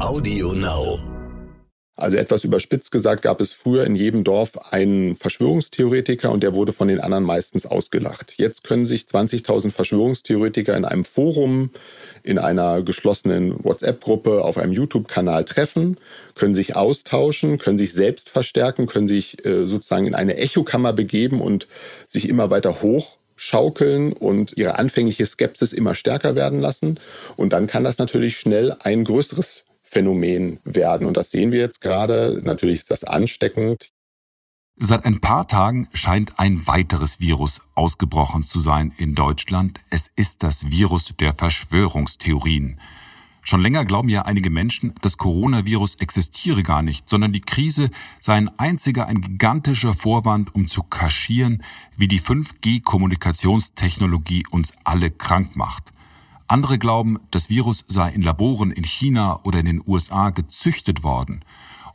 Audio Now. Also etwas überspitzt gesagt gab es früher in jedem Dorf einen Verschwörungstheoretiker und der wurde von den anderen meistens ausgelacht. Jetzt können sich 20.000 Verschwörungstheoretiker in einem Forum, in einer geschlossenen WhatsApp-Gruppe, auf einem YouTube-Kanal treffen, können sich austauschen, können sich selbst verstärken, können sich äh, sozusagen in eine Echokammer begeben und sich immer weiter hochschaukeln und ihre anfängliche Skepsis immer stärker werden lassen. Und dann kann das natürlich schnell ein größeres Phänomen werden. Und das sehen wir jetzt gerade. Natürlich ist das ansteckend. Seit ein paar Tagen scheint ein weiteres Virus ausgebrochen zu sein in Deutschland. Es ist das Virus der Verschwörungstheorien. Schon länger glauben ja einige Menschen, das Coronavirus existiere gar nicht, sondern die Krise sei ein einziger, ein gigantischer Vorwand, um zu kaschieren, wie die 5G-Kommunikationstechnologie uns alle krank macht. Andere glauben, das Virus sei in Laboren in China oder in den USA gezüchtet worden.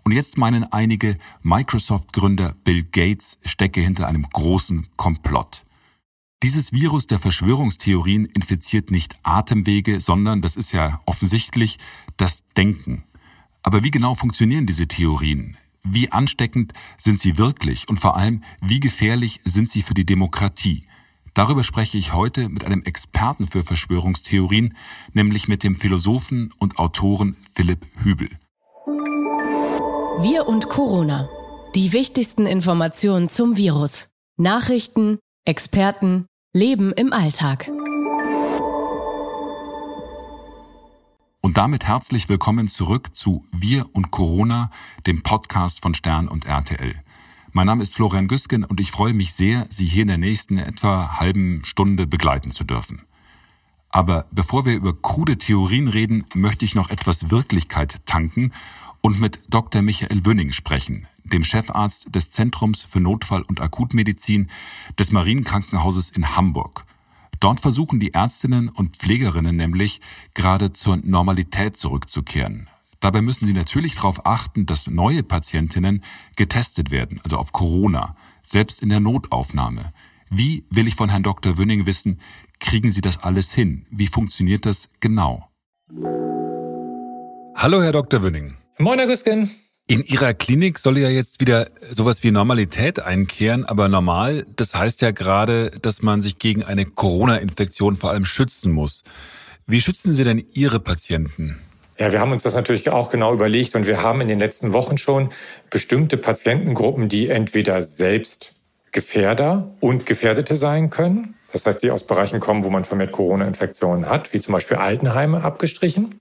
Und jetzt meinen einige, Microsoft-Gründer Bill Gates stecke hinter einem großen Komplott. Dieses Virus der Verschwörungstheorien infiziert nicht Atemwege, sondern, das ist ja offensichtlich, das Denken. Aber wie genau funktionieren diese Theorien? Wie ansteckend sind sie wirklich und vor allem, wie gefährlich sind sie für die Demokratie? Darüber spreche ich heute mit einem Experten für Verschwörungstheorien, nämlich mit dem Philosophen und Autoren Philipp Hübel. Wir und Corona. Die wichtigsten Informationen zum Virus. Nachrichten, Experten, Leben im Alltag. Und damit herzlich willkommen zurück zu Wir und Corona, dem Podcast von Stern und RTL. Mein Name ist Florian Güsken und ich freue mich sehr, Sie hier in der nächsten etwa halben Stunde begleiten zu dürfen. Aber bevor wir über krude Theorien reden, möchte ich noch etwas Wirklichkeit tanken und mit Dr. Michael Wünning sprechen, dem Chefarzt des Zentrums für Notfall- und Akutmedizin des Marienkrankenhauses in Hamburg. Dort versuchen die Ärztinnen und Pflegerinnen nämlich gerade zur Normalität zurückzukehren. Dabei müssen Sie natürlich darauf achten, dass neue Patientinnen getestet werden, also auf Corona, selbst in der Notaufnahme. Wie will ich von Herrn Dr. Wünning wissen, kriegen Sie das alles hin? Wie funktioniert das genau? Hallo, Herr Dr. Wünning. Moin, Herr Güsken. In Ihrer Klinik soll ja jetzt wieder sowas wie Normalität einkehren, aber normal, das heißt ja gerade, dass man sich gegen eine Corona-Infektion vor allem schützen muss. Wie schützen Sie denn Ihre Patienten? Ja, wir haben uns das natürlich auch genau überlegt und wir haben in den letzten Wochen schon bestimmte Patientengruppen, die entweder selbst Gefährder und Gefährdete sein können. Das heißt, die aus Bereichen kommen, wo man vermehrt Corona-Infektionen hat, wie zum Beispiel Altenheime abgestrichen.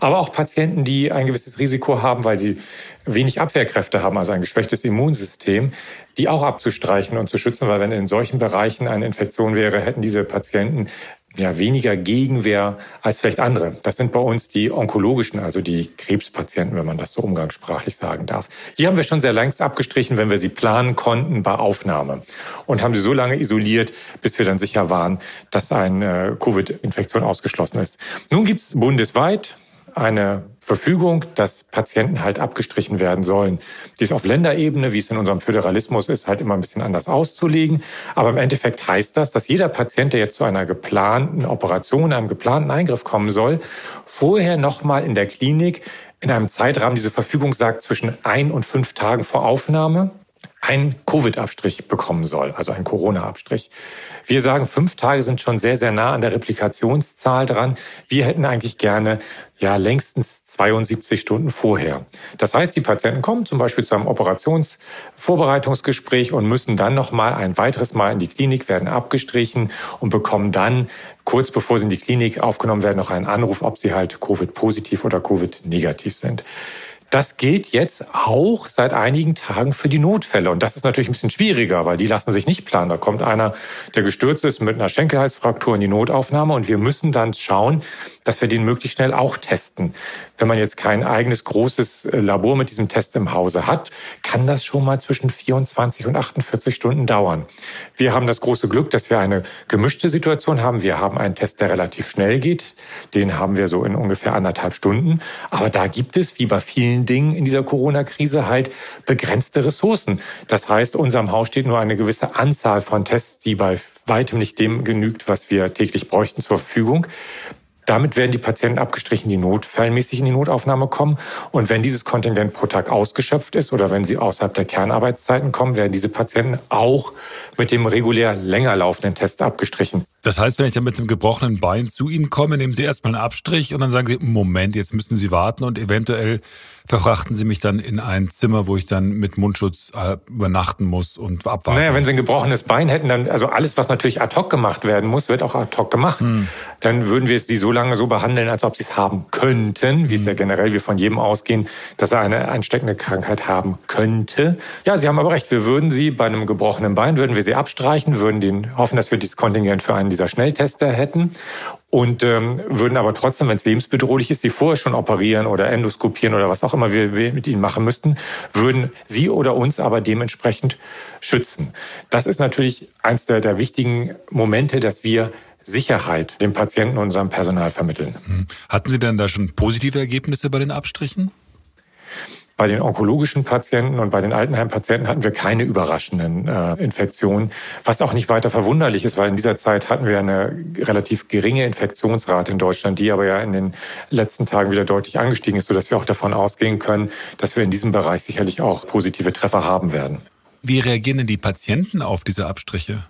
Aber auch Patienten, die ein gewisses Risiko haben, weil sie wenig Abwehrkräfte haben, also ein geschwächtes Immunsystem, die auch abzustreichen und zu schützen, weil wenn in solchen Bereichen eine Infektion wäre, hätten diese Patienten ja, weniger Gegenwehr als vielleicht andere. Das sind bei uns die onkologischen, also die Krebspatienten, wenn man das so umgangssprachlich sagen darf. Die haben wir schon sehr längst abgestrichen, wenn wir sie planen konnten bei Aufnahme und haben sie so lange isoliert, bis wir dann sicher waren, dass eine Covid-Infektion ausgeschlossen ist. Nun gibt es bundesweit eine Verfügung, dass Patienten halt abgestrichen werden sollen. Die ist auf Länderebene, wie es in unserem Föderalismus ist, halt immer ein bisschen anders auszulegen. Aber im Endeffekt heißt das, dass jeder Patient, der jetzt zu einer geplanten Operation, einem geplanten Eingriff kommen soll, vorher nochmal in der Klinik in einem Zeitrahmen, diese Verfügung sagt, zwischen ein und fünf Tagen vor Aufnahme einen Covid-Abstrich bekommen soll, also einen Corona-Abstrich. Wir sagen, fünf Tage sind schon sehr, sehr nah an der Replikationszahl dran. Wir hätten eigentlich gerne ja längstens 72 Stunden vorher. Das heißt, die Patienten kommen zum Beispiel zu einem Operationsvorbereitungsgespräch und müssen dann noch mal ein weiteres Mal in die Klinik, werden abgestrichen und bekommen dann kurz bevor sie in die Klinik aufgenommen werden noch einen Anruf, ob sie halt Covid-positiv oder Covid-negativ sind. Das gilt jetzt auch seit einigen Tagen für die Notfälle. Und das ist natürlich ein bisschen schwieriger, weil die lassen sich nicht planen. Da kommt einer, der gestürzt ist mit einer Schenkelhalsfraktur in die Notaufnahme und wir müssen dann schauen, dass wir den möglichst schnell auch testen. Wenn man jetzt kein eigenes großes äh, Labor mit diesem Test im Hause hat, kann das schon mal zwischen 24 und 48 Stunden dauern. Wir haben das große Glück, dass wir eine gemischte Situation haben. Wir haben einen Test, der relativ schnell geht. Den haben wir so in ungefähr anderthalb Stunden. Aber da gibt es, wie bei vielen Dingen in dieser Corona-Krise, halt begrenzte Ressourcen. Das heißt, unserem Haus steht nur eine gewisse Anzahl von Tests, die bei weitem nicht dem genügt, was wir täglich bräuchten zur Verfügung. Damit werden die Patienten abgestrichen, die notfallmäßig in die Notaufnahme kommen. Und wenn dieses Kontingent pro Tag ausgeschöpft ist oder wenn sie außerhalb der Kernarbeitszeiten kommen, werden diese Patienten auch mit dem regulär länger laufenden Test abgestrichen. Das heißt, wenn ich dann mit einem gebrochenen Bein zu Ihnen komme, nehmen Sie erstmal einen Abstrich und dann sagen Sie, Moment, jetzt müssen Sie warten und eventuell verfrachten Sie mich dann in ein Zimmer, wo ich dann mit Mundschutz äh, übernachten muss und abwarten Naja, wenn Sie ein gebrochenes Bein hätten, dann, also alles, was natürlich ad hoc gemacht werden muss, wird auch ad hoc gemacht. Hm. Dann würden wir Sie so lange so behandeln, als ob Sie es haben könnten, wie hm. es ja generell wir von jedem ausgehen, dass er eine ansteckende Krankheit haben könnte. Ja, Sie haben aber recht. Wir würden Sie bei einem gebrochenen Bein, würden wir Sie abstreichen, würden den, hoffen, dass wir dieses Kontingent für einen dieser Schnelltester hätten und ähm, würden aber trotzdem, wenn es lebensbedrohlich ist, sie vorher schon operieren oder endoskopieren oder was auch immer wir, wir mit ihnen machen müssten, würden sie oder uns aber dementsprechend schützen. Das ist natürlich eins der, der wichtigen Momente, dass wir Sicherheit dem Patienten und unserem Personal vermitteln. Hm. Hatten Sie denn da schon positive Ergebnisse bei den Abstrichen? Bei den onkologischen Patienten und bei den Altenheimpatienten hatten wir keine überraschenden äh, Infektionen, was auch nicht weiter verwunderlich ist, weil in dieser Zeit hatten wir eine relativ geringe Infektionsrate in Deutschland, die aber ja in den letzten Tagen wieder deutlich angestiegen ist, sodass wir auch davon ausgehen können, dass wir in diesem Bereich sicherlich auch positive Treffer haben werden. Wie reagieren denn die Patienten auf diese Abstriche?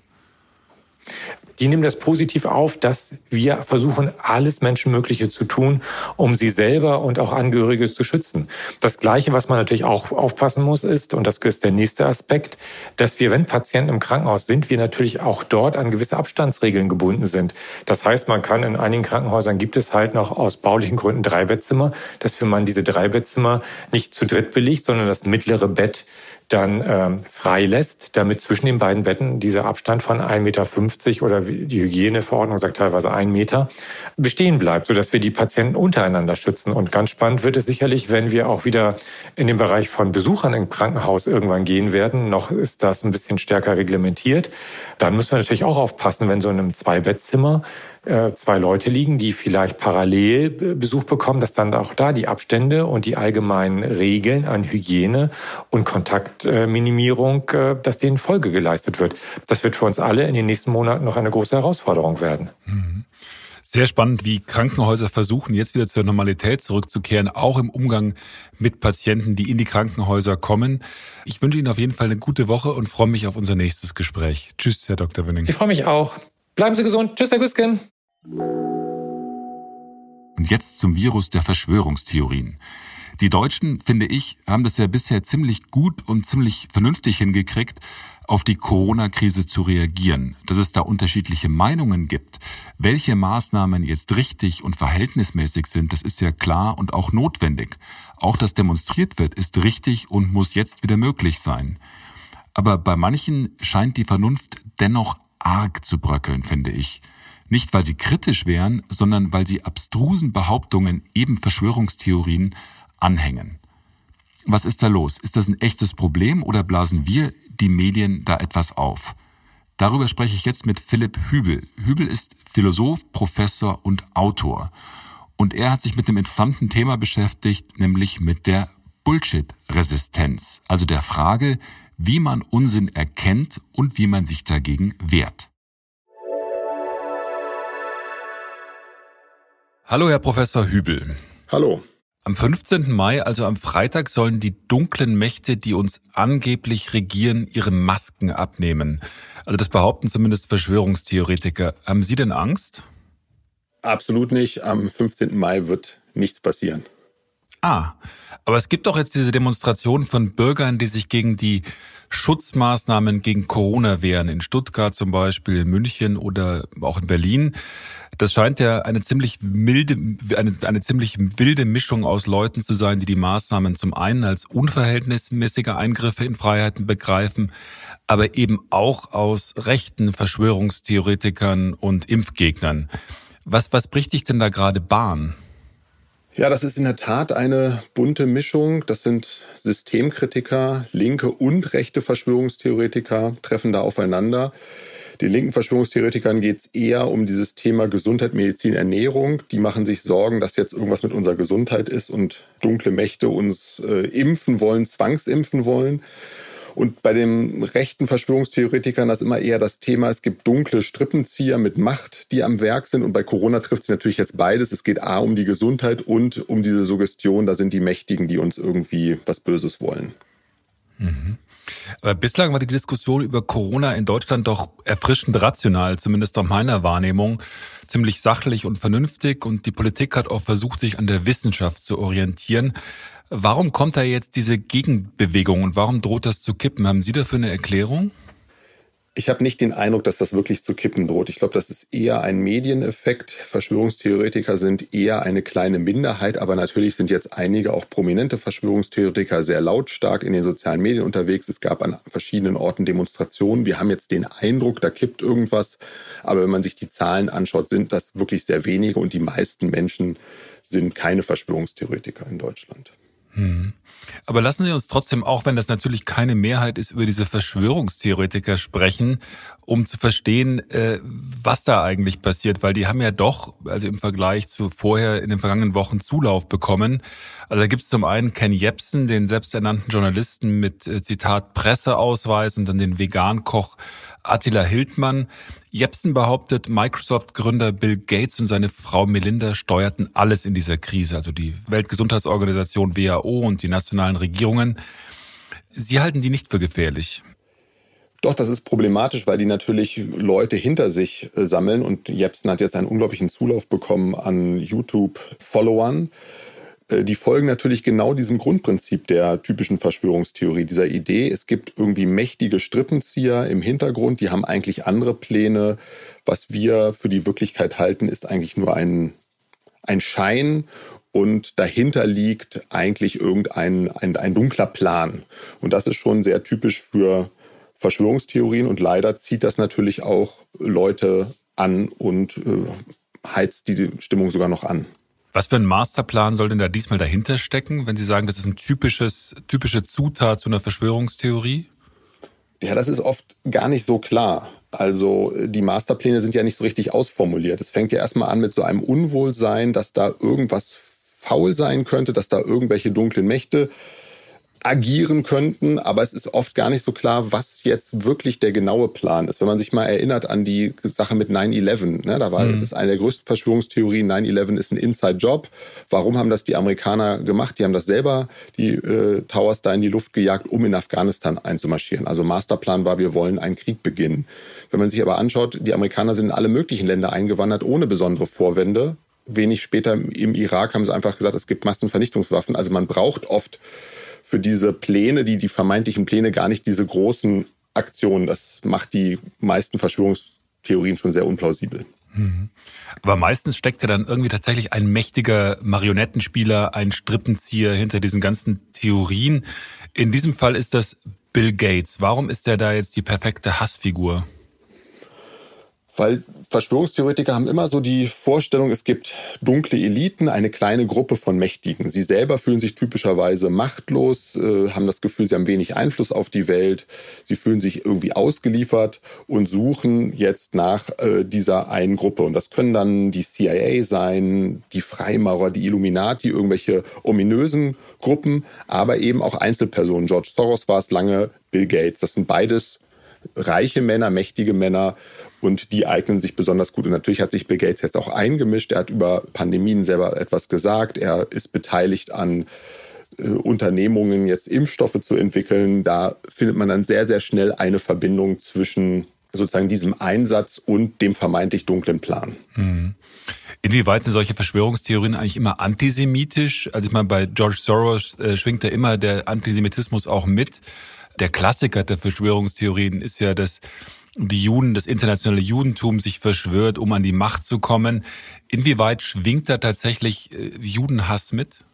Die nehmen das positiv auf, dass wir versuchen, alles Menschenmögliche zu tun, um sie selber und auch Angehörige zu schützen. Das Gleiche, was man natürlich auch aufpassen muss, ist, und das ist der nächste Aspekt, dass wir, wenn Patienten im Krankenhaus sind, wir natürlich auch dort an gewisse Abstandsregeln gebunden sind. Das heißt, man kann in einigen Krankenhäusern gibt es halt noch aus baulichen Gründen Dreibettzimmer, dass man diese Dreibettzimmer nicht zu dritt belegt, sondern das mittlere Bett dann ähm, freilässt, damit zwischen den beiden Betten dieser Abstand von 1,50 Meter oder die Hygieneverordnung sagt teilweise ein Meter bestehen bleibt, sodass wir die Patienten untereinander schützen. Und ganz spannend wird es sicherlich, wenn wir auch wieder in den Bereich von Besuchern im Krankenhaus irgendwann gehen werden. Noch ist das ein bisschen stärker reglementiert. Dann müssen wir natürlich auch aufpassen, wenn so in einem Zweibettzimmer zwei Leute liegen, die vielleicht parallel Besuch bekommen, dass dann auch da die Abstände und die allgemeinen Regeln an Hygiene und Kontaktminimierung, äh, dass denen Folge geleistet wird. Das wird für uns alle in den nächsten Monaten noch eine große Herausforderung werden. Mhm. Sehr spannend, wie Krankenhäuser versuchen, jetzt wieder zur Normalität zurückzukehren, auch im Umgang mit Patienten, die in die Krankenhäuser kommen. Ich wünsche Ihnen auf jeden Fall eine gute Woche und freue mich auf unser nächstes Gespräch. Tschüss, Herr Dr. Winning. Ich freue mich auch. Bleiben Sie gesund. Tschüss, Herr Güsken. Und jetzt zum Virus der Verschwörungstheorien. Die Deutschen, finde ich, haben das ja bisher ziemlich gut und ziemlich vernünftig hingekriegt, auf die Corona-Krise zu reagieren. Dass es da unterschiedliche Meinungen gibt, welche Maßnahmen jetzt richtig und verhältnismäßig sind, das ist ja klar und auch notwendig. Auch dass demonstriert wird, ist richtig und muss jetzt wieder möglich sein. Aber bei manchen scheint die Vernunft dennoch arg zu bröckeln, finde ich. Nicht, weil sie kritisch wären, sondern weil sie abstrusen Behauptungen, eben Verschwörungstheorien, anhängen. Was ist da los? Ist das ein echtes Problem oder blasen wir, die Medien, da etwas auf? Darüber spreche ich jetzt mit Philipp Hübel. Hübel ist Philosoph, Professor und Autor. Und er hat sich mit einem interessanten Thema beschäftigt, nämlich mit der Bullshit-Resistenz, also der Frage, wie man Unsinn erkennt und wie man sich dagegen wehrt. Hallo, Herr Professor Hübel. Hallo. Am 15. Mai, also am Freitag, sollen die dunklen Mächte, die uns angeblich regieren, ihre Masken abnehmen. Also das behaupten zumindest Verschwörungstheoretiker. Haben Sie denn Angst? Absolut nicht. Am 15. Mai wird nichts passieren. Ah, aber es gibt doch jetzt diese Demonstration von Bürgern, die sich gegen die Schutzmaßnahmen gegen Corona wehren. In Stuttgart zum Beispiel, in München oder auch in Berlin. Das scheint ja eine ziemlich milde, eine, eine ziemlich wilde Mischung aus Leuten zu sein, die die Maßnahmen zum einen als unverhältnismäßige Eingriffe in Freiheiten begreifen, aber eben auch aus rechten Verschwörungstheoretikern und Impfgegnern. Was, was bricht dich denn da gerade Bahn? Ja, das ist in der Tat eine bunte Mischung. Das sind Systemkritiker, linke und rechte Verschwörungstheoretiker treffen da aufeinander. Den linken Verschwörungstheoretikern geht es eher um dieses Thema Gesundheit, Medizin, Ernährung. Die machen sich Sorgen, dass jetzt irgendwas mit unserer Gesundheit ist und dunkle Mächte uns äh, impfen wollen, zwangsimpfen wollen. Und bei den rechten Verschwörungstheoretikern das immer eher das Thema, es gibt dunkle Strippenzieher mit Macht, die am Werk sind. Und bei Corona trifft es natürlich jetzt beides. Es geht A um die Gesundheit und um diese Suggestion, da sind die Mächtigen, die uns irgendwie was Böses wollen. Mhm. Aber bislang war die Diskussion über Corona in Deutschland doch erfrischend rational, zumindest nach meiner Wahrnehmung, ziemlich sachlich und vernünftig und die Politik hat auch versucht, sich an der Wissenschaft zu orientieren. Warum kommt da jetzt diese Gegenbewegung und warum droht das zu kippen? Haben Sie dafür eine Erklärung? Ich habe nicht den Eindruck, dass das wirklich zu kippen droht. Ich glaube, das ist eher ein Medieneffekt. Verschwörungstheoretiker sind eher eine kleine Minderheit, aber natürlich sind jetzt einige auch prominente Verschwörungstheoretiker sehr lautstark in den sozialen Medien unterwegs. Es gab an verschiedenen Orten Demonstrationen. Wir haben jetzt den Eindruck, da kippt irgendwas. Aber wenn man sich die Zahlen anschaut, sind das wirklich sehr wenige und die meisten Menschen sind keine Verschwörungstheoretiker in Deutschland. Hm. Aber lassen Sie uns trotzdem, auch wenn das natürlich keine Mehrheit ist, über diese Verschwörungstheoretiker sprechen, um zu verstehen, äh, was da eigentlich passiert, weil die haben ja doch, also im Vergleich zu vorher in den vergangenen Wochen Zulauf bekommen. Also da gibt es zum einen Ken Jebsen, den selbsternannten Journalisten mit äh, Zitat Presseausweis und dann den Vegankoch Attila Hildmann. Jepsen behauptet, Microsoft-Gründer Bill Gates und seine Frau Melinda steuerten alles in dieser Krise, also die Weltgesundheitsorganisation WHO und die nationalen Regierungen. Sie halten die nicht für gefährlich. Doch, das ist problematisch, weil die natürlich Leute hinter sich äh, sammeln und Jepsen hat jetzt einen unglaublichen Zulauf bekommen an YouTube-Followern. Äh, die folgen natürlich genau diesem Grundprinzip der typischen Verschwörungstheorie, dieser Idee, es gibt irgendwie mächtige Strippenzieher im Hintergrund, die haben eigentlich andere Pläne. Was wir für die Wirklichkeit halten, ist eigentlich nur ein, ein Schein und dahinter liegt eigentlich irgendein ein, ein dunkler Plan. Und das ist schon sehr typisch für Verschwörungstheorien und leider zieht das natürlich auch Leute an und äh, heizt die Stimmung sogar noch an. Was für ein Masterplan soll denn da diesmal dahinter stecken, wenn Sie sagen, das ist ein typisches, typische Zutat zu einer Verschwörungstheorie? Ja, das ist oft gar nicht so klar. Also die Masterpläne sind ja nicht so richtig ausformuliert. Es fängt ja erstmal an mit so einem Unwohlsein, dass da irgendwas faul sein könnte, dass da irgendwelche dunklen Mächte agieren könnten, aber es ist oft gar nicht so klar, was jetzt wirklich der genaue Plan ist. Wenn man sich mal erinnert an die Sache mit 9-11, ne, da war mhm. das eine der größten Verschwörungstheorien, 9-11 ist ein Inside-Job. Warum haben das die Amerikaner gemacht? Die haben das selber, die äh, Towers da in die Luft gejagt, um in Afghanistan einzumarschieren. Also Masterplan war, wir wollen einen Krieg beginnen. Wenn man sich aber anschaut, die Amerikaner sind in alle möglichen Länder eingewandert, ohne besondere Vorwände. Wenig später im Irak haben sie einfach gesagt, es gibt Massenvernichtungswaffen. Also man braucht oft für diese Pläne, die, die vermeintlichen Pläne, gar nicht diese großen Aktionen. Das macht die meisten Verschwörungstheorien schon sehr unplausibel. Mhm. Aber meistens steckt ja dann irgendwie tatsächlich ein mächtiger Marionettenspieler, ein Strippenzieher hinter diesen ganzen Theorien. In diesem Fall ist das Bill Gates. Warum ist er da jetzt die perfekte Hassfigur? Weil Verschwörungstheoretiker haben immer so die Vorstellung, es gibt dunkle Eliten, eine kleine Gruppe von Mächtigen. Sie selber fühlen sich typischerweise machtlos, äh, haben das Gefühl, sie haben wenig Einfluss auf die Welt, sie fühlen sich irgendwie ausgeliefert und suchen jetzt nach äh, dieser einen Gruppe. Und das können dann die CIA sein, die Freimaurer, die Illuminati, irgendwelche ominösen Gruppen, aber eben auch Einzelpersonen. George Soros war es lange, Bill Gates. Das sind beides reiche Männer, mächtige Männer und die eignen sich besonders gut. Und natürlich hat sich Bill Gates jetzt auch eingemischt. Er hat über Pandemien selber etwas gesagt. Er ist beteiligt an äh, Unternehmungen, jetzt Impfstoffe zu entwickeln. Da findet man dann sehr, sehr schnell eine Verbindung zwischen sozusagen diesem Einsatz und dem vermeintlich dunklen Plan. Mhm. Inwieweit sind solche Verschwörungstheorien eigentlich immer antisemitisch? Also ich meine, bei George Soros äh, schwingt da immer der Antisemitismus auch mit. Der Klassiker der Verschwörungstheorien ist ja, dass die Juden, das internationale Judentum sich verschwört, um an die Macht zu kommen. Inwieweit schwingt da tatsächlich äh, Judenhass mit?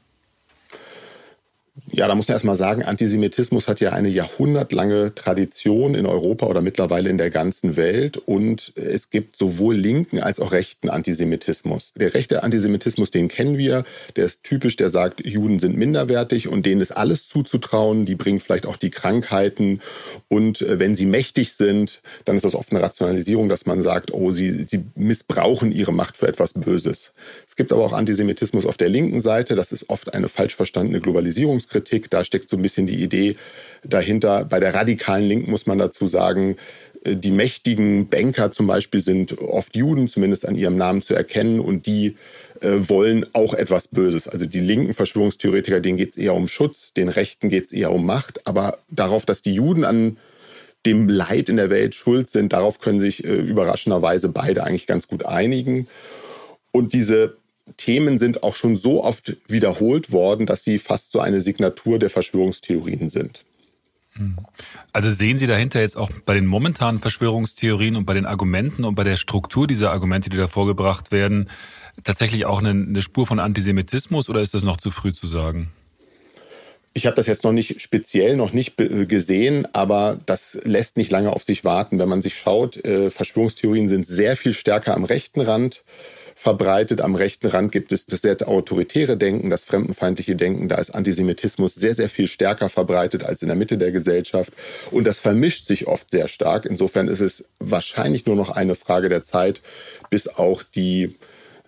Ja, da muss man erstmal sagen, Antisemitismus hat ja eine jahrhundertlange Tradition in Europa oder mittlerweile in der ganzen Welt. Und es gibt sowohl linken als auch rechten Antisemitismus. Der rechte Antisemitismus, den kennen wir. Der ist typisch, der sagt, Juden sind minderwertig und denen ist alles zuzutrauen. Die bringen vielleicht auch die Krankheiten. Und äh, wenn sie mächtig sind, dann ist das oft eine Rationalisierung, dass man sagt, oh, sie, sie missbrauchen ihre Macht für etwas Böses. Es gibt aber auch Antisemitismus auf der linken Seite. Das ist oft eine falsch verstandene Globalisierung Verschwörungskritik. Da steckt so ein bisschen die Idee dahinter. Bei der radikalen Linken muss man dazu sagen, äh, die mächtigen Banker zum Beispiel sind oft Juden, zumindest an ihrem Namen zu erkennen, und die äh, wollen auch etwas Böses. Also die linken Verschwörungstheoretiker, denen geht es eher um Schutz, den Rechten geht es eher um Macht, aber darauf, dass die Juden an dem Leid in der Welt schuld sind, darauf können sich äh, überraschenderweise beide eigentlich ganz gut einigen. Und diese Themen sind auch schon so oft wiederholt worden, dass sie fast so eine Signatur der Verschwörungstheorien sind. Also sehen Sie dahinter jetzt auch bei den momentanen Verschwörungstheorien und bei den Argumenten und bei der Struktur dieser Argumente, die da vorgebracht werden, tatsächlich auch eine, eine Spur von Antisemitismus oder ist das noch zu früh zu sagen? Ich habe das jetzt noch nicht speziell noch nicht gesehen, aber das lässt nicht lange auf sich warten. Wenn man sich schaut, äh, Verschwörungstheorien sind sehr viel stärker am rechten Rand verbreitet. Am rechten Rand gibt es das sehr autoritäre Denken, das fremdenfeindliche Denken. Da ist Antisemitismus sehr, sehr viel stärker verbreitet als in der Mitte der Gesellschaft. Und das vermischt sich oft sehr stark. Insofern ist es wahrscheinlich nur noch eine Frage der Zeit, bis auch die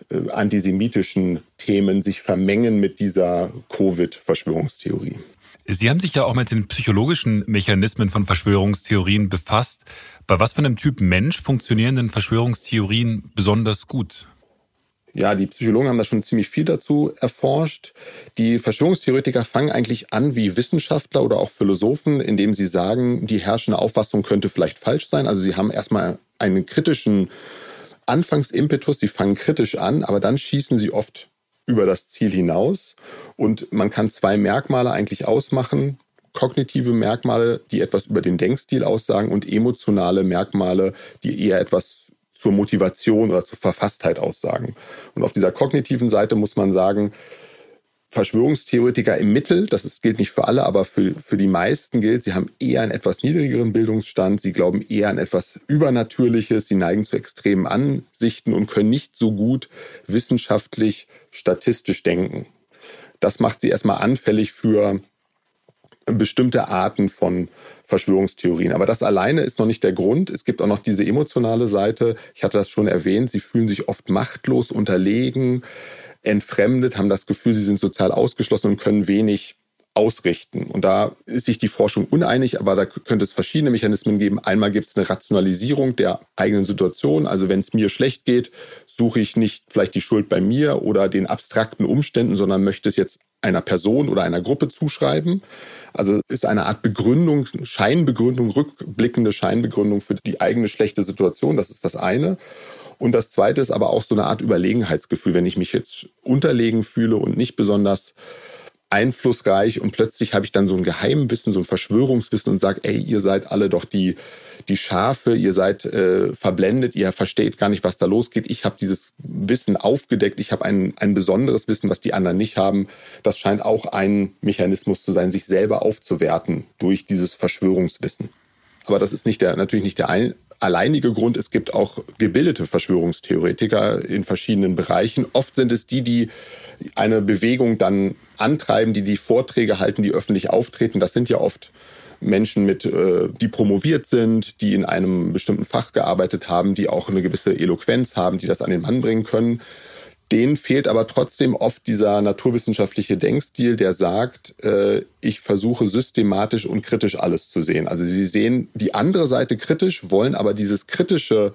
äh, antisemitischen Themen sich vermengen mit dieser Covid-Verschwörungstheorie. Sie haben sich ja auch mit den psychologischen Mechanismen von Verschwörungstheorien befasst. Bei was für einem Typ Mensch funktionieren denn Verschwörungstheorien besonders gut? Ja, die Psychologen haben da schon ziemlich viel dazu erforscht. Die Verschwörungstheoretiker fangen eigentlich an wie Wissenschaftler oder auch Philosophen, indem sie sagen, die herrschende Auffassung könnte vielleicht falsch sein. Also sie haben erstmal einen kritischen Anfangsimpetus, sie fangen kritisch an, aber dann schießen sie oft über das Ziel hinaus. Und man kann zwei Merkmale eigentlich ausmachen. Kognitive Merkmale, die etwas über den Denkstil aussagen und emotionale Merkmale, die eher etwas zur Motivation oder zur Verfasstheit aussagen. Und auf dieser kognitiven Seite muss man sagen, Verschwörungstheoretiker im Mittel, das ist, gilt nicht für alle, aber für, für die meisten gilt, sie haben eher einen etwas niedrigeren Bildungsstand, sie glauben eher an etwas Übernatürliches, sie neigen zu extremen Ansichten und können nicht so gut wissenschaftlich, statistisch denken. Das macht sie erstmal anfällig für bestimmte Arten von Verschwörungstheorien. Aber das alleine ist noch nicht der Grund. Es gibt auch noch diese emotionale Seite. Ich hatte das schon erwähnt. Sie fühlen sich oft machtlos, unterlegen, entfremdet, haben das Gefühl, sie sind sozial ausgeschlossen und können wenig ausrichten. Und da ist sich die Forschung uneinig, aber da könnte es verschiedene Mechanismen geben. Einmal gibt es eine Rationalisierung der eigenen Situation. Also wenn es mir schlecht geht, suche ich nicht vielleicht die Schuld bei mir oder den abstrakten Umständen, sondern möchte es jetzt einer Person oder einer Gruppe zuschreiben. Also ist eine Art Begründung, Scheinbegründung, rückblickende Scheinbegründung für die eigene schlechte Situation. Das ist das eine. Und das zweite ist aber auch so eine Art Überlegenheitsgefühl, wenn ich mich jetzt unterlegen fühle und nicht besonders einflussreich und plötzlich habe ich dann so ein Geheimwissen, so ein Verschwörungswissen und sage, ey, ihr seid alle doch die die Schafe, ihr seid äh, verblendet, ihr versteht gar nicht, was da losgeht. Ich habe dieses Wissen aufgedeckt, ich habe ein, ein besonderes Wissen, was die anderen nicht haben. Das scheint auch ein Mechanismus zu sein, sich selber aufzuwerten durch dieses Verschwörungswissen. Aber das ist nicht der, natürlich nicht der ein, alleinige Grund. Es gibt auch gebildete Verschwörungstheoretiker in verschiedenen Bereichen. Oft sind es die, die eine Bewegung dann antreiben, die die Vorträge halten, die öffentlich auftreten. Das sind ja oft Menschen mit, äh, die promoviert sind, die in einem bestimmten Fach gearbeitet haben, die auch eine gewisse Eloquenz haben, die das an den Mann bringen können. Denen fehlt aber trotzdem oft dieser naturwissenschaftliche Denkstil, der sagt, äh, ich versuche systematisch und kritisch alles zu sehen. Also sie sehen die andere Seite kritisch, wollen aber dieses kritische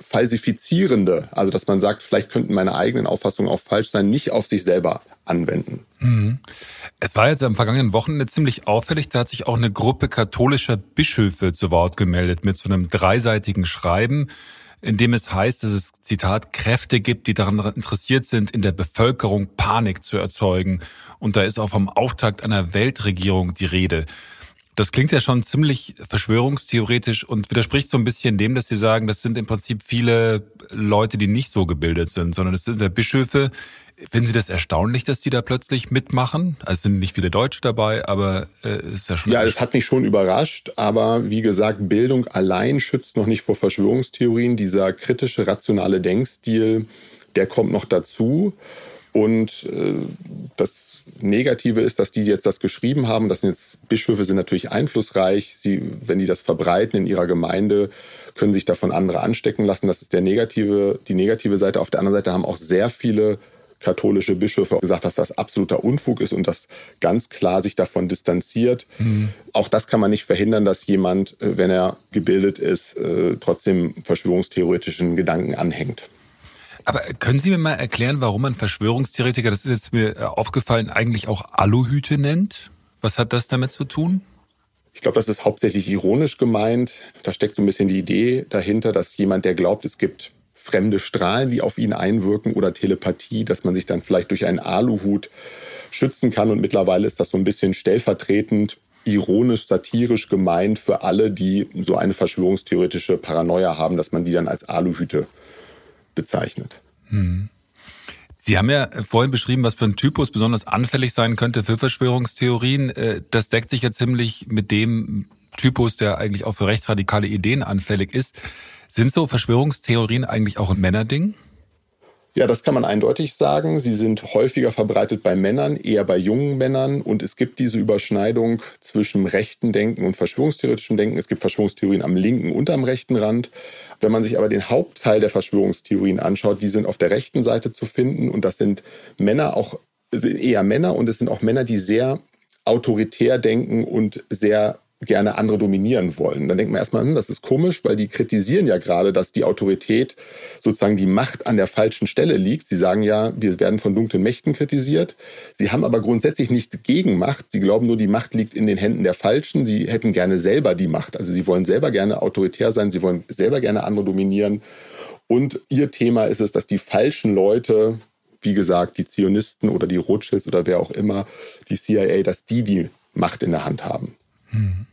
Falsifizierende, also dass man sagt, vielleicht könnten meine eigenen Auffassungen auch falsch sein, nicht auf sich selber anwenden. Mhm. Es war jetzt am vergangenen Wochenende ziemlich auffällig, da hat sich auch eine Gruppe katholischer Bischöfe zu Wort gemeldet mit so einem dreiseitigen Schreiben, in dem es heißt, dass es, Zitat, Kräfte gibt, die daran interessiert sind, in der Bevölkerung Panik zu erzeugen. Und da ist auch vom Auftakt einer Weltregierung die Rede. Das klingt ja schon ziemlich verschwörungstheoretisch und widerspricht so ein bisschen dem, dass Sie sagen, das sind im Prinzip viele Leute, die nicht so gebildet sind, sondern es sind ja Bischöfe. Finden Sie das erstaunlich, dass die da plötzlich mitmachen? Also es sind nicht viele Deutsche dabei, aber äh, ist ja schon. Ja, es hat mich schon überrascht, aber wie gesagt, Bildung allein schützt noch nicht vor Verschwörungstheorien. Dieser kritische, rationale Denkstil, der kommt noch dazu. Und äh, das Negative ist, dass die jetzt das geschrieben haben. Das sind jetzt Bischöfe sind natürlich einflussreich. Sie, wenn die das verbreiten in ihrer Gemeinde, können sich davon andere anstecken lassen. Das ist der negative, die negative Seite. Auf der anderen Seite haben auch sehr viele katholische Bischöfe gesagt, dass das absoluter Unfug ist und das ganz klar sich davon distanziert. Mhm. Auch das kann man nicht verhindern, dass jemand, äh, wenn er gebildet ist, äh, trotzdem verschwörungstheoretischen Gedanken anhängt. Aber können Sie mir mal erklären, warum man Verschwörungstheoretiker, das ist jetzt mir äh, aufgefallen, eigentlich auch Aluhüte nennt? Was hat das damit zu tun? Ich glaube, das ist hauptsächlich ironisch gemeint. Da steckt so ein bisschen die Idee dahinter, dass jemand, der glaubt, es gibt fremde Strahlen, die auf ihn einwirken oder Telepathie, dass man sich dann vielleicht durch einen Aluhut schützen kann. Und mittlerweile ist das so ein bisschen stellvertretend, ironisch, satirisch gemeint für alle, die so eine verschwörungstheoretische Paranoia haben, dass man die dann als Aluhüte bezeichnet. Hm. Sie haben ja vorhin beschrieben, was für ein Typus besonders anfällig sein könnte für Verschwörungstheorien. Äh, das deckt sich ja ziemlich mit dem Typus, der eigentlich auch für rechtsradikale Ideen anfällig ist. Sind so Verschwörungstheorien eigentlich auch ein Männerding? Ja, das kann man eindeutig sagen. Sie sind häufiger verbreitet bei Männern, eher bei jungen Männern. Und es gibt diese Überschneidung zwischen rechten Denken und verschwörungstheoretischem Denken. Es gibt Verschwörungstheorien am linken und am rechten Rand. Wenn man sich aber den Hauptteil der Verschwörungstheorien anschaut, die sind auf der rechten Seite zu finden. Und das sind Männer, auch eher Männer. Und es sind auch Männer, die sehr autoritär denken und sehr gerne andere dominieren wollen. Dann denkt man erstmal, hm, das ist komisch, weil die kritisieren ja gerade, dass die Autorität, sozusagen die Macht an der falschen Stelle liegt. Sie sagen ja, wir werden von dunklen Mächten kritisiert. Sie haben aber grundsätzlich nichts gegen Macht. Sie glauben nur, die Macht liegt in den Händen der Falschen. Sie hätten gerne selber die Macht. Also sie wollen selber gerne autoritär sein. Sie wollen selber gerne andere dominieren. Und ihr Thema ist es, dass die falschen Leute, wie gesagt, die Zionisten oder die Rothschilds oder wer auch immer, die CIA, dass die die Macht in der Hand haben. Hm.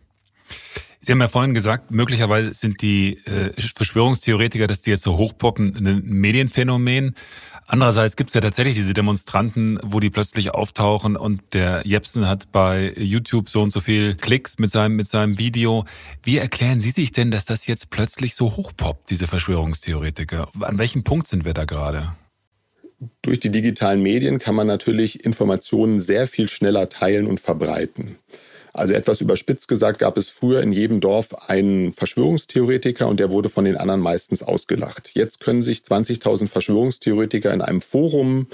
Sie haben ja vorhin gesagt, möglicherweise sind die äh, Verschwörungstheoretiker, dass die jetzt so hochpoppen, ein Medienphänomen. Andererseits gibt es ja tatsächlich diese Demonstranten, wo die plötzlich auftauchen und der Jepsen hat bei YouTube so und so viel Klicks mit seinem, mit seinem Video. Wie erklären Sie sich denn, dass das jetzt plötzlich so hochpoppt, diese Verschwörungstheoretiker? An welchem Punkt sind wir da gerade? Durch die digitalen Medien kann man natürlich Informationen sehr viel schneller teilen und verbreiten. Also etwas überspitzt gesagt gab es früher in jedem Dorf einen Verschwörungstheoretiker und der wurde von den anderen meistens ausgelacht. Jetzt können sich 20.000 Verschwörungstheoretiker in einem Forum,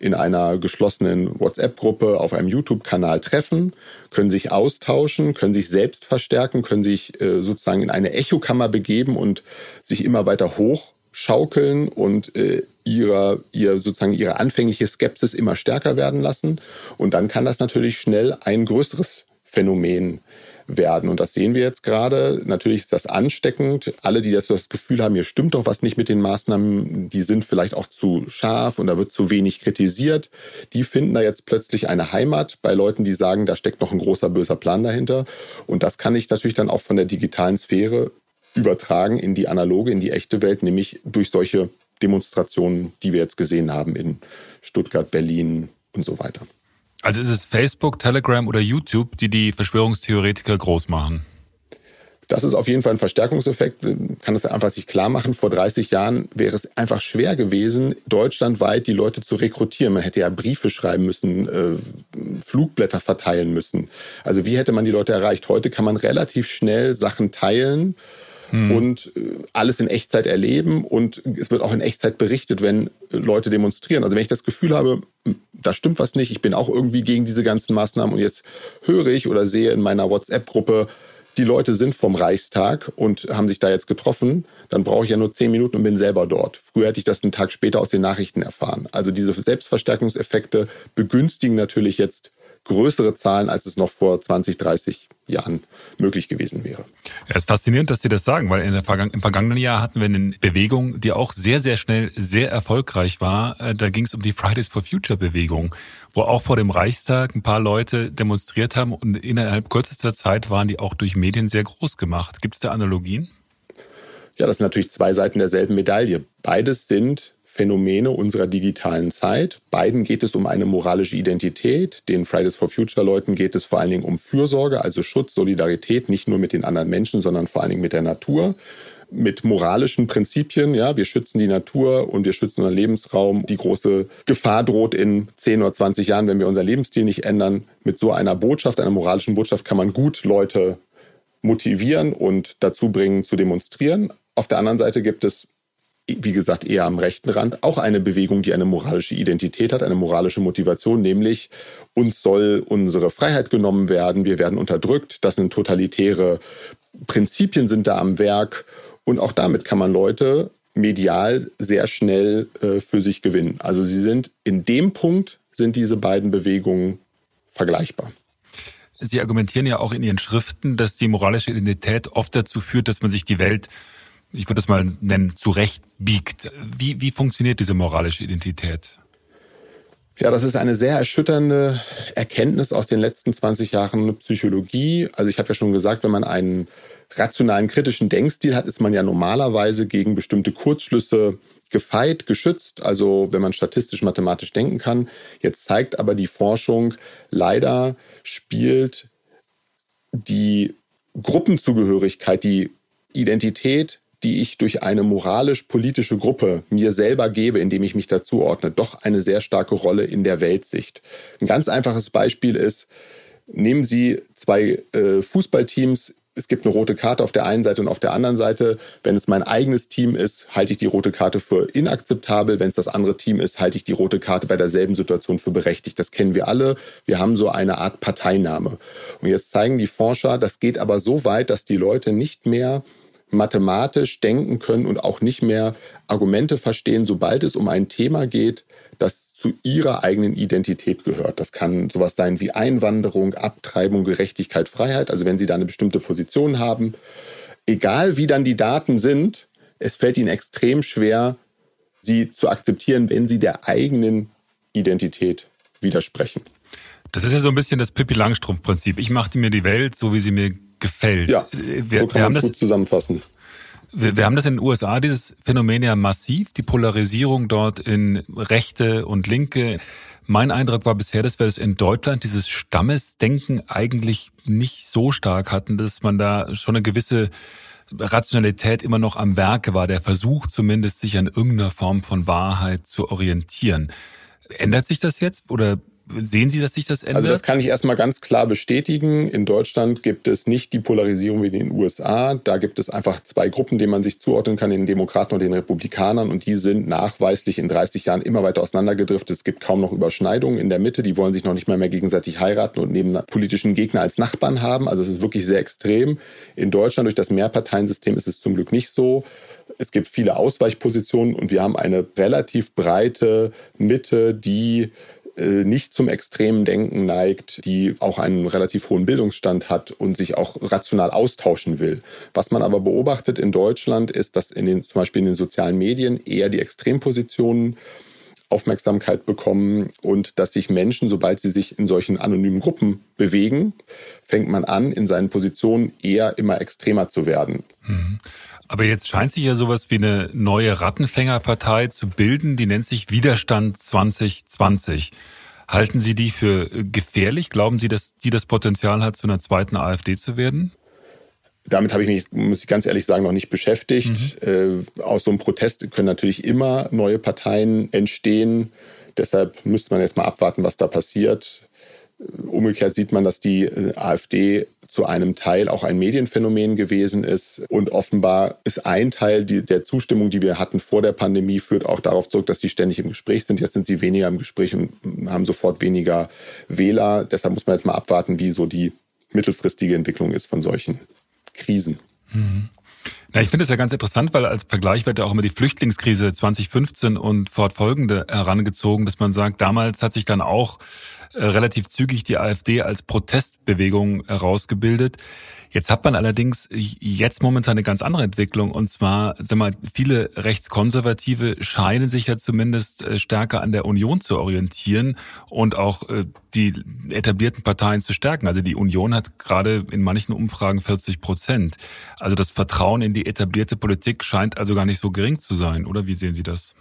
in einer geschlossenen WhatsApp-Gruppe, auf einem YouTube-Kanal treffen, können sich austauschen, können sich selbst verstärken, können sich äh, sozusagen in eine Echokammer begeben und sich immer weiter hochschaukeln und äh, ihrer, ihr sozusagen ihre anfängliche Skepsis immer stärker werden lassen. Und dann kann das natürlich schnell ein größeres Phänomen werden. Und das sehen wir jetzt gerade. Natürlich ist das ansteckend. Alle, die das, das Gefühl haben, hier stimmt doch was nicht mit den Maßnahmen, die sind vielleicht auch zu scharf und da wird zu wenig kritisiert. Die finden da jetzt plötzlich eine Heimat bei Leuten, die sagen, da steckt noch ein großer böser Plan dahinter. Und das kann ich natürlich dann auch von der digitalen Sphäre übertragen in die analoge, in die echte Welt, nämlich durch solche Demonstrationen, die wir jetzt gesehen haben in Stuttgart, Berlin und so weiter. Also ist es Facebook, Telegram oder YouTube, die die Verschwörungstheoretiker groß machen? Das ist auf jeden Fall ein Verstärkungseffekt. Man kann es einfach sich klar machen. Vor 30 Jahren wäre es einfach schwer gewesen, deutschlandweit die Leute zu rekrutieren. Man hätte ja Briefe schreiben müssen, äh, Flugblätter verteilen müssen. Also wie hätte man die Leute erreicht? Heute kann man relativ schnell Sachen teilen hm. und äh, alles in Echtzeit erleben und es wird auch in Echtzeit berichtet, wenn äh, Leute demonstrieren. Also wenn ich das Gefühl habe, hm, da stimmt was nicht, ich bin auch irgendwie gegen diese ganzen Maßnahmen und jetzt höre ich oder sehe in meiner WhatsApp-Gruppe, die Leute sind vom Reichstag und haben sich da jetzt getroffen, dann brauche ich ja nur zehn Minuten und bin selber dort. Früher hätte ich das einen Tag später aus den Nachrichten erfahren. Also diese Selbstverstärkungseffekte begünstigen natürlich jetzt größere Zahlen, als es noch vor 20, 30 Jahren möglich gewesen wäre. Ja, es ist faszinierend, dass Sie das sagen, weil Vergangen im vergangenen Jahr hatten wir eine Bewegung, die auch sehr, sehr schnell sehr erfolgreich war. Äh, da ging es um die Fridays for Future Bewegung, wo auch vor dem Reichstag ein paar Leute demonstriert haben und innerhalb kürzester Zeit waren die auch durch Medien sehr groß gemacht. Gibt es da Analogien? Ja, das sind natürlich zwei Seiten derselben Medaille. Beides sind Phänomene unserer digitalen Zeit. Beiden geht es um eine moralische Identität. Den Fridays for Future Leuten geht es vor allen Dingen um Fürsorge, also Schutz, Solidarität, nicht nur mit den anderen Menschen, sondern vor allen Dingen mit der Natur mit moralischen Prinzipien. Ja, wir schützen die Natur und wir schützen unseren Lebensraum. Die große Gefahr droht in 10 oder 20 Jahren, wenn wir unser Lebensstil nicht ändern. Mit so einer Botschaft, einer moralischen Botschaft, kann man gut Leute motivieren und dazu bringen, zu demonstrieren. Auf der anderen Seite gibt es wie gesagt, eher am rechten Rand, auch eine Bewegung, die eine moralische Identität hat, eine moralische Motivation, nämlich uns soll unsere Freiheit genommen werden, wir werden unterdrückt, das sind totalitäre Prinzipien sind da am Werk und auch damit kann man Leute medial sehr schnell äh, für sich gewinnen. Also sie sind in dem Punkt sind diese beiden Bewegungen vergleichbar. Sie argumentieren ja auch in Ihren Schriften, dass die moralische Identität oft dazu führt, dass man sich die Welt, ich würde es mal nennen, zurechtbiegt. Wie, wie funktioniert diese moralische Identität? Ja, das ist eine sehr erschütternde Erkenntnis aus den letzten 20 Jahren Psychologie. Also ich habe ja schon gesagt, wenn man einen rationalen, kritischen Denkstil hat, ist man ja normalerweise gegen bestimmte Kurzschlüsse gefeit, geschützt, also wenn man statistisch mathematisch denken kann. Jetzt zeigt aber die Forschung, leider spielt die Gruppenzugehörigkeit, die Identität, die ich durch eine moralisch-politische Gruppe mir selber gebe, indem ich mich dazu ordne, doch eine sehr starke Rolle in der Weltsicht. Ein ganz einfaches Beispiel ist, nehmen Sie zwei äh, Fußballteams es gibt eine rote Karte auf der einen Seite und auf der anderen Seite. Wenn es mein eigenes Team ist, halte ich die rote Karte für inakzeptabel. Wenn es das andere Team ist, halte ich die rote Karte bei derselben Situation für berechtigt. Das kennen wir alle. Wir haben so eine Art Parteinahme. Und jetzt zeigen die Forscher, das geht aber so weit, dass die Leute nicht mehr mathematisch denken können und auch nicht mehr Argumente verstehen, sobald es um ein Thema geht, das zu ihrer eigenen Identität gehört. Das kann sowas sein wie Einwanderung, Abtreibung, Gerechtigkeit, Freiheit. Also wenn Sie da eine bestimmte Position haben, egal wie dann die Daten sind, es fällt Ihnen extrem schwer, sie zu akzeptieren, wenn sie der eigenen Identität widersprechen. Das ist ja so ein bisschen das Pippi Langstrumpf-Prinzip. Ich mache mir die Welt so, wie sie mir gefällt. Ja, wir, so kann man das gut zusammenfassen. Wir, wir haben das in den USA, dieses Phänomen ja massiv, die Polarisierung dort in Rechte und Linke. Mein Eindruck war bisher, dass wir das in Deutschland, dieses Stammesdenken eigentlich nicht so stark hatten, dass man da schon eine gewisse Rationalität immer noch am Werke war, der Versuch zumindest, sich an irgendeiner Form von Wahrheit zu orientieren. Ändert sich das jetzt oder Sehen Sie, dass sich das ändert? Also das kann ich erstmal ganz klar bestätigen. In Deutschland gibt es nicht die Polarisierung wie in den USA. Da gibt es einfach zwei Gruppen, denen man sich zuordnen kann, den Demokraten und den Republikanern. Und die sind nachweislich in 30 Jahren immer weiter auseinandergedriftet. Es gibt kaum noch Überschneidungen in der Mitte. Die wollen sich noch nicht mal mehr gegenseitig heiraten und neben politischen Gegner als Nachbarn haben. Also es ist wirklich sehr extrem. In Deutschland durch das Mehrparteiensystem ist es zum Glück nicht so. Es gibt viele Ausweichpositionen und wir haben eine relativ breite Mitte, die nicht zum extremen Denken neigt, die auch einen relativ hohen Bildungsstand hat und sich auch rational austauschen will. Was man aber beobachtet in Deutschland ist, dass in den, zum Beispiel in den sozialen Medien eher die Extrempositionen Aufmerksamkeit bekommen und dass sich Menschen, sobald sie sich in solchen anonymen Gruppen bewegen, fängt man an, in seinen Positionen eher immer extremer zu werden. Aber jetzt scheint sich ja sowas wie eine neue Rattenfängerpartei zu bilden, die nennt sich Widerstand 2020. Halten Sie die für gefährlich? Glauben Sie, dass die das Potenzial hat, zu einer zweiten AfD zu werden? Damit habe ich mich, muss ich ganz ehrlich sagen, noch nicht beschäftigt. Mhm. Äh, aus so einem Protest können natürlich immer neue Parteien entstehen. Deshalb müsste man jetzt mal abwarten, was da passiert. Umgekehrt sieht man, dass die äh, AfD zu einem Teil auch ein Medienphänomen gewesen ist. Und offenbar ist ein Teil der Zustimmung, die wir hatten vor der Pandemie, führt auch darauf zurück, dass sie ständig im Gespräch sind. Jetzt sind sie weniger im Gespräch und haben sofort weniger Wähler. Deshalb muss man jetzt mal abwarten, wie so die mittelfristige Entwicklung ist von solchen Krisen. Mhm. Na, ich finde es ja ganz interessant, weil als Vergleich wird ja auch immer die Flüchtlingskrise 2015 und fortfolgende herangezogen, dass man sagt, damals hat sich dann auch relativ zügig die AfD als Protestbewegung herausgebildet. Jetzt hat man allerdings jetzt momentan eine ganz andere Entwicklung und zwar, sag mal, viele Rechtskonservative scheinen sich ja zumindest äh, stärker an der Union zu orientieren und auch äh, die etablierten Parteien zu stärken. Also die Union hat gerade in manchen Umfragen 40 Prozent. Also das Vertrauen in die etablierte Politik scheint also gar nicht so gering zu sein, oder wie sehen Sie das?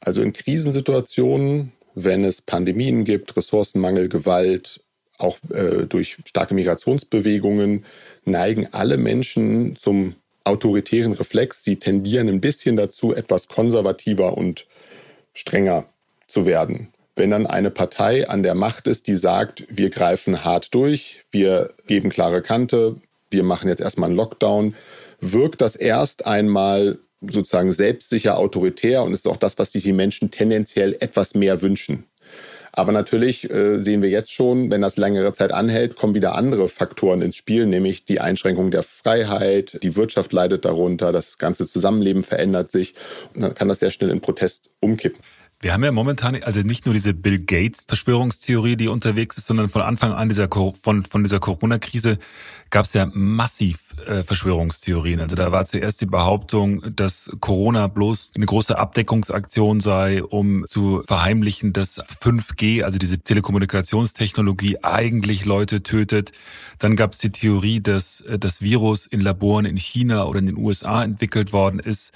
Also in Krisensituationen wenn es Pandemien gibt, Ressourcenmangel, Gewalt, auch äh, durch starke Migrationsbewegungen, neigen alle Menschen zum autoritären Reflex. Sie tendieren ein bisschen dazu, etwas konservativer und strenger zu werden. Wenn dann eine Partei an der Macht ist, die sagt, wir greifen hart durch, wir geben klare Kante, wir machen jetzt erstmal einen Lockdown, wirkt das erst einmal sozusagen selbstsicher, autoritär und ist auch das, was sich die Menschen tendenziell etwas mehr wünschen. Aber natürlich äh, sehen wir jetzt schon, wenn das längere Zeit anhält, kommen wieder andere Faktoren ins Spiel, nämlich die Einschränkung der Freiheit, die Wirtschaft leidet darunter, das ganze Zusammenleben verändert sich und dann kann das sehr schnell in Protest umkippen. Wir haben ja momentan also nicht nur diese Bill Gates Verschwörungstheorie, die unterwegs ist, sondern von Anfang an dieser von, von dieser Corona-Krise gab es ja massiv äh, Verschwörungstheorien. Also da war zuerst die Behauptung, dass Corona bloß eine große Abdeckungsaktion sei, um zu verheimlichen, dass 5G, also diese Telekommunikationstechnologie, eigentlich Leute tötet. Dann gab es die Theorie, dass äh, das Virus in Laboren in China oder in den USA entwickelt worden ist.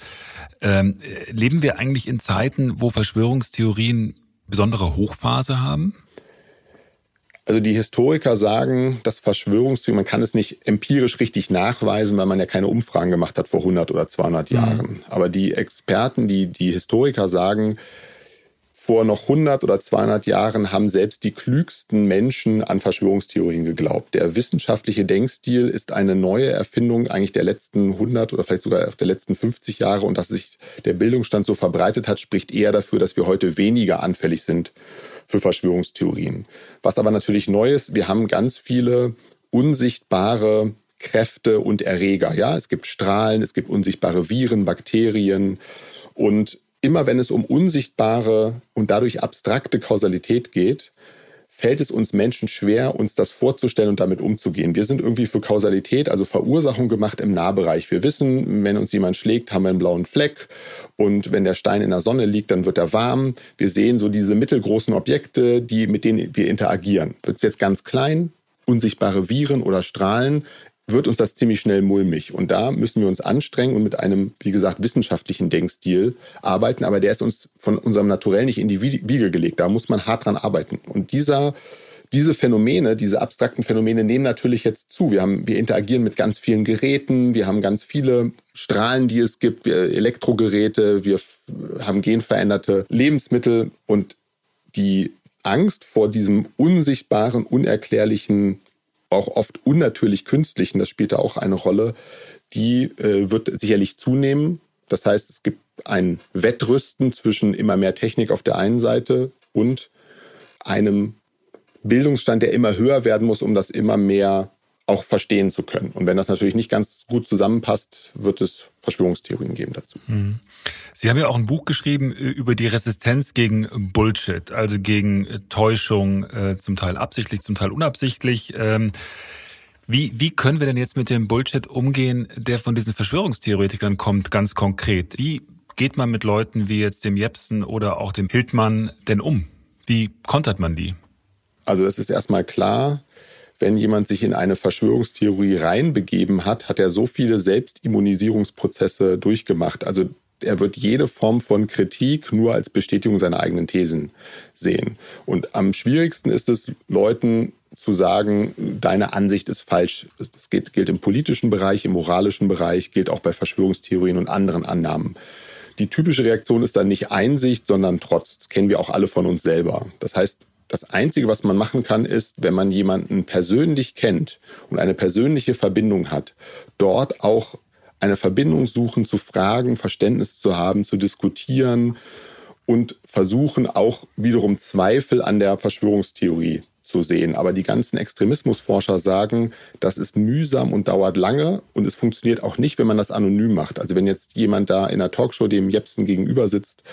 Ähm, leben wir eigentlich in Zeiten, wo Verschwörungstheorien besondere Hochphase haben? Also die Historiker sagen, dass Verschwörungstheorien, man kann es nicht empirisch richtig nachweisen, weil man ja keine Umfragen gemacht hat vor 100 oder 200 mhm. Jahren. Aber die Experten, die, die Historiker sagen, vor noch 100 oder 200 Jahren haben selbst die klügsten Menschen an Verschwörungstheorien geglaubt. Der wissenschaftliche Denkstil ist eine neue Erfindung eigentlich der letzten 100 oder vielleicht sogar der letzten 50 Jahre und dass sich der Bildungsstand so verbreitet hat, spricht eher dafür, dass wir heute weniger anfällig sind für Verschwörungstheorien. Was aber natürlich neu ist, wir haben ganz viele unsichtbare Kräfte und Erreger. Ja, es gibt Strahlen, es gibt unsichtbare Viren, Bakterien und immer wenn es um unsichtbare und dadurch abstrakte Kausalität geht, fällt es uns Menschen schwer, uns das vorzustellen und damit umzugehen. Wir sind irgendwie für Kausalität, also Verursachung gemacht im Nahbereich. Wir wissen, wenn uns jemand schlägt, haben wir einen blauen Fleck und wenn der Stein in der Sonne liegt, dann wird er warm. Wir sehen so diese mittelgroßen Objekte, die, mit denen wir interagieren. Wird es jetzt ganz klein, unsichtbare Viren oder Strahlen, wird uns das ziemlich schnell mulmig. Und da müssen wir uns anstrengen und mit einem, wie gesagt, wissenschaftlichen Denkstil arbeiten. Aber der ist uns von unserem Naturell nicht in die Wiege gelegt. Da muss man hart dran arbeiten. Und dieser, diese Phänomene, diese abstrakten Phänomene nehmen natürlich jetzt zu. Wir, haben, wir interagieren mit ganz vielen Geräten. Wir haben ganz viele Strahlen, die es gibt, wir, Elektrogeräte. Wir haben genveränderte Lebensmittel. Und die Angst vor diesem unsichtbaren, unerklärlichen auch oft unnatürlich künstlichen, das spielt da auch eine Rolle, die äh, wird sicherlich zunehmen. Das heißt, es gibt ein Wettrüsten zwischen immer mehr Technik auf der einen Seite und einem Bildungsstand, der immer höher werden muss, um das immer mehr auch verstehen zu können. Und wenn das natürlich nicht ganz gut zusammenpasst, wird es Verschwörungstheorien geben dazu. Mhm. Sie haben ja auch ein Buch geschrieben äh, über die Resistenz gegen Bullshit, also gegen äh, Täuschung, äh, zum Teil absichtlich, zum Teil unabsichtlich. Ähm, wie, wie können wir denn jetzt mit dem Bullshit umgehen, der von diesen Verschwörungstheoretikern kommt, ganz konkret? Wie geht man mit Leuten wie jetzt dem Jepsen oder auch dem Hildmann denn um? Wie kontert man die? Also das ist erstmal klar, wenn jemand sich in eine Verschwörungstheorie reinbegeben hat, hat er so viele Selbstimmunisierungsprozesse durchgemacht. Also er wird jede Form von Kritik nur als Bestätigung seiner eigenen Thesen sehen. Und am schwierigsten ist es, Leuten zu sagen, deine Ansicht ist falsch. Das gilt, gilt im politischen Bereich, im moralischen Bereich, gilt auch bei Verschwörungstheorien und anderen Annahmen. Die typische Reaktion ist dann nicht Einsicht, sondern Trotz. Das kennen wir auch alle von uns selber. Das heißt, das Einzige, was man machen kann, ist, wenn man jemanden persönlich kennt und eine persönliche Verbindung hat, dort auch eine Verbindung suchen, zu fragen, Verständnis zu haben, zu diskutieren und versuchen auch wiederum Zweifel an der Verschwörungstheorie zu sehen. Aber die ganzen Extremismusforscher sagen, das ist mühsam und dauert lange und es funktioniert auch nicht, wenn man das anonym macht. Also wenn jetzt jemand da in einer Talkshow dem Jepsen gegenüber sitzt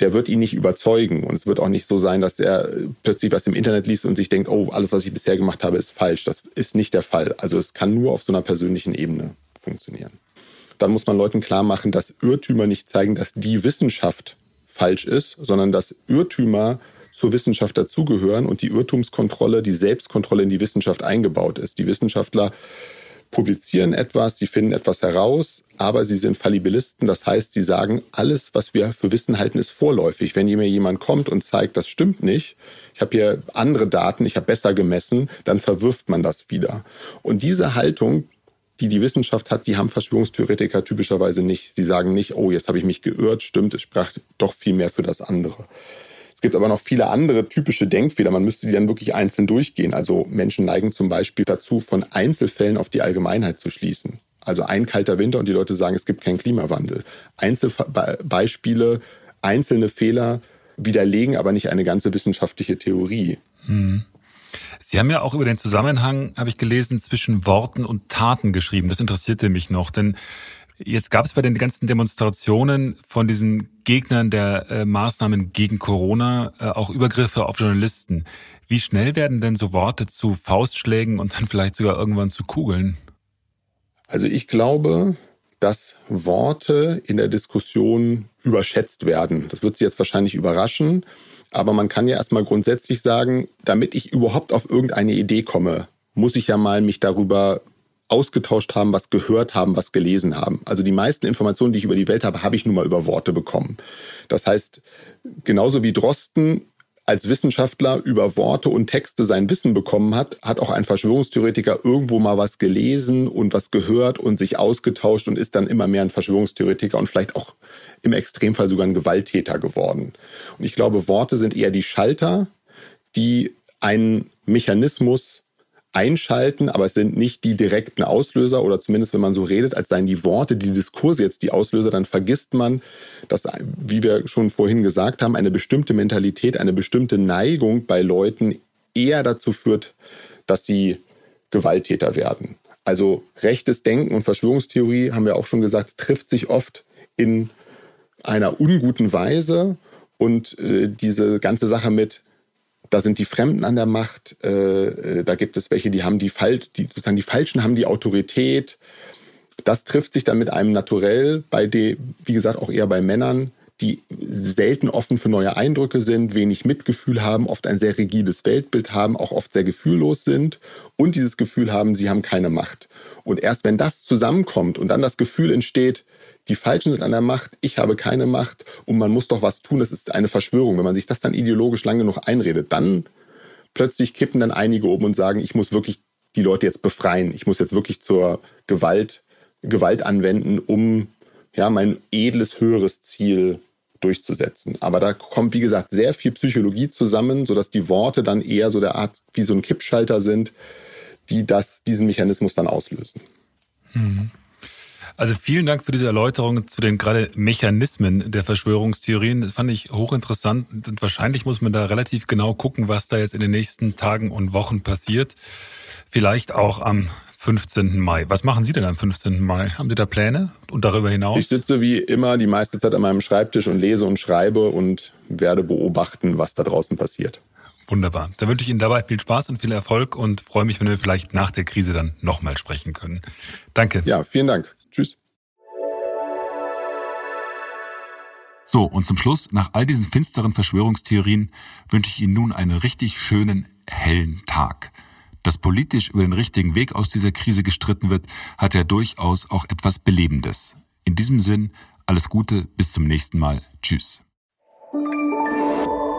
der wird ihn nicht überzeugen. Und es wird auch nicht so sein, dass er plötzlich was im Internet liest und sich denkt, oh, alles, was ich bisher gemacht habe, ist falsch. Das ist nicht der Fall. Also es kann nur auf so einer persönlichen Ebene funktionieren. Dann muss man Leuten klar machen, dass Irrtümer nicht zeigen, dass die Wissenschaft falsch ist, sondern dass Irrtümer zur Wissenschaft dazugehören und die Irrtumskontrolle, die Selbstkontrolle in die Wissenschaft eingebaut ist. Die Wissenschaftler publizieren etwas, sie finden etwas heraus, aber sie sind Fallibilisten. Das heißt, sie sagen, alles, was wir für Wissen halten, ist vorläufig. Wenn mir jemand kommt und zeigt, das stimmt nicht, ich habe hier andere Daten, ich habe besser gemessen, dann verwirft man das wieder. Und diese Haltung, die die Wissenschaft hat, die haben Verschwörungstheoretiker typischerweise nicht. Sie sagen nicht, oh, jetzt habe ich mich geirrt, stimmt, es sprach doch viel mehr für das andere gibt aber noch viele andere typische Denkfehler. Man müsste die dann wirklich einzeln durchgehen. Also Menschen neigen zum Beispiel dazu, von Einzelfällen auf die Allgemeinheit zu schließen. Also ein kalter Winter und die Leute sagen, es gibt keinen Klimawandel. Einzelbeispiele, einzelne Fehler widerlegen aber nicht eine ganze wissenschaftliche Theorie. Hm. Sie haben ja auch über den Zusammenhang, habe ich gelesen, zwischen Worten und Taten geschrieben. Das interessierte mich noch, denn jetzt gab es bei den ganzen Demonstrationen von diesen Gegnern der äh, Maßnahmen gegen Corona äh, auch Übergriffe auf Journalisten. Wie schnell werden denn so Worte zu Faustschlägen und dann vielleicht sogar irgendwann zu Kugeln? Also ich glaube, dass Worte in der Diskussion überschätzt werden. Das wird Sie jetzt wahrscheinlich überraschen. Aber man kann ja erstmal grundsätzlich sagen, damit ich überhaupt auf irgendeine Idee komme, muss ich ja mal mich darüber ausgetauscht haben, was gehört haben, was gelesen haben. Also die meisten Informationen, die ich über die Welt habe, habe ich nun mal über Worte bekommen. Das heißt, genauso wie Drosten als Wissenschaftler über Worte und Texte sein Wissen bekommen hat, hat auch ein Verschwörungstheoretiker irgendwo mal was gelesen und was gehört und sich ausgetauscht und ist dann immer mehr ein Verschwörungstheoretiker und vielleicht auch im Extremfall sogar ein Gewalttäter geworden. Und ich glaube, Worte sind eher die Schalter, die einen Mechanismus einschalten, aber es sind nicht die direkten Auslöser oder zumindest wenn man so redet, als seien die Worte, die Diskurse jetzt die Auslöser, dann vergisst man, dass, wie wir schon vorhin gesagt haben, eine bestimmte Mentalität, eine bestimmte Neigung bei Leuten eher dazu führt, dass sie Gewalttäter werden. Also rechtes Denken und Verschwörungstheorie, haben wir auch schon gesagt, trifft sich oft in einer unguten Weise und äh, diese ganze Sache mit da sind die Fremden an der Macht, äh, äh, da gibt es welche, die haben die, Fal die, sozusagen die Falschen haben die Autorität. Das trifft sich dann mit einem Naturell, bei dem, wie gesagt, auch eher bei Männern, die selten offen für neue Eindrücke sind, wenig Mitgefühl haben, oft ein sehr rigides Weltbild haben, auch oft sehr gefühllos sind und dieses Gefühl haben, sie haben keine Macht. Und erst wenn das zusammenkommt und dann das Gefühl entsteht, die Falschen sind an der Macht, ich habe keine Macht und man muss doch was tun, das ist eine Verschwörung. Wenn man sich das dann ideologisch lange genug einredet, dann plötzlich kippen dann einige oben und sagen, ich muss wirklich die Leute jetzt befreien, ich muss jetzt wirklich zur Gewalt, Gewalt anwenden, um ja, mein edles, höheres Ziel durchzusetzen. Aber da kommt, wie gesagt, sehr viel Psychologie zusammen, sodass die Worte dann eher so der Art wie so ein Kippschalter sind, die das, diesen Mechanismus dann auslösen. Mhm. Also vielen Dank für diese Erläuterung zu den gerade Mechanismen der Verschwörungstheorien. Das fand ich hochinteressant und wahrscheinlich muss man da relativ genau gucken, was da jetzt in den nächsten Tagen und Wochen passiert. Vielleicht auch am 15. Mai. Was machen Sie denn am 15. Mai? Haben Sie da Pläne und darüber hinaus? Ich sitze wie immer die meiste Zeit an meinem Schreibtisch und lese und schreibe und werde beobachten, was da draußen passiert. Wunderbar. Da wünsche ich Ihnen dabei viel Spaß und viel Erfolg und freue mich, wenn wir vielleicht nach der Krise dann nochmal sprechen können. Danke. Ja, vielen Dank. Tschüss. So, und zum Schluss, nach all diesen finsteren Verschwörungstheorien, wünsche ich Ihnen nun einen richtig schönen, hellen Tag. Dass politisch über den richtigen Weg aus dieser Krise gestritten wird, hat ja durchaus auch etwas Belebendes. In diesem Sinn, alles Gute, bis zum nächsten Mal. Tschüss.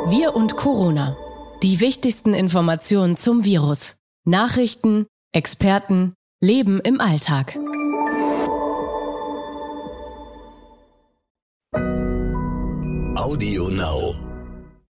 Wir und Corona. Die wichtigsten Informationen zum Virus. Nachrichten, Experten, Leben im Alltag. Audio Now.